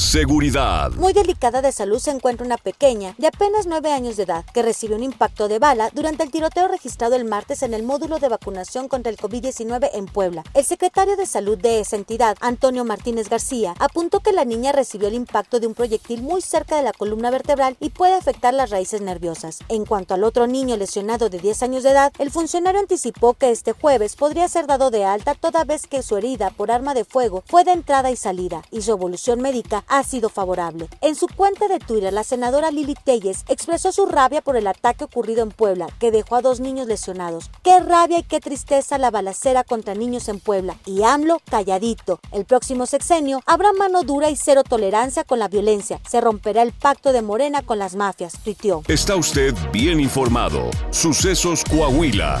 Seguridad. Muy delicada de salud se encuentra una pequeña de apenas 9 años de edad que recibió un impacto de bala durante el tiroteo registrado el martes en el módulo de vacunación contra el COVID-19 en Puebla. El secretario de salud de esa entidad, Antonio Martínez García, apuntó que la niña recibió el impacto de un proyectil muy cerca de la columna vertebral y puede afectar las raíces nerviosas. En cuanto al otro niño lesionado de 10 años de edad, el funcionario anticipó que este jueves podría ser dado de alta toda vez que su herida por arma de fuego fue de entrada y salida y su evolución médica ha sido favorable. En su cuenta de Twitter, la senadora Lili Telles expresó su rabia por el ataque ocurrido en Puebla, que dejó a dos niños lesionados. Qué rabia y qué tristeza la balacera contra niños en Puebla. Y AMLO calladito. El próximo sexenio habrá mano dura y cero tolerancia con la violencia. Se romperá el pacto de Morena con las mafias, tuiteó. Está usted bien informado. Sucesos Coahuila.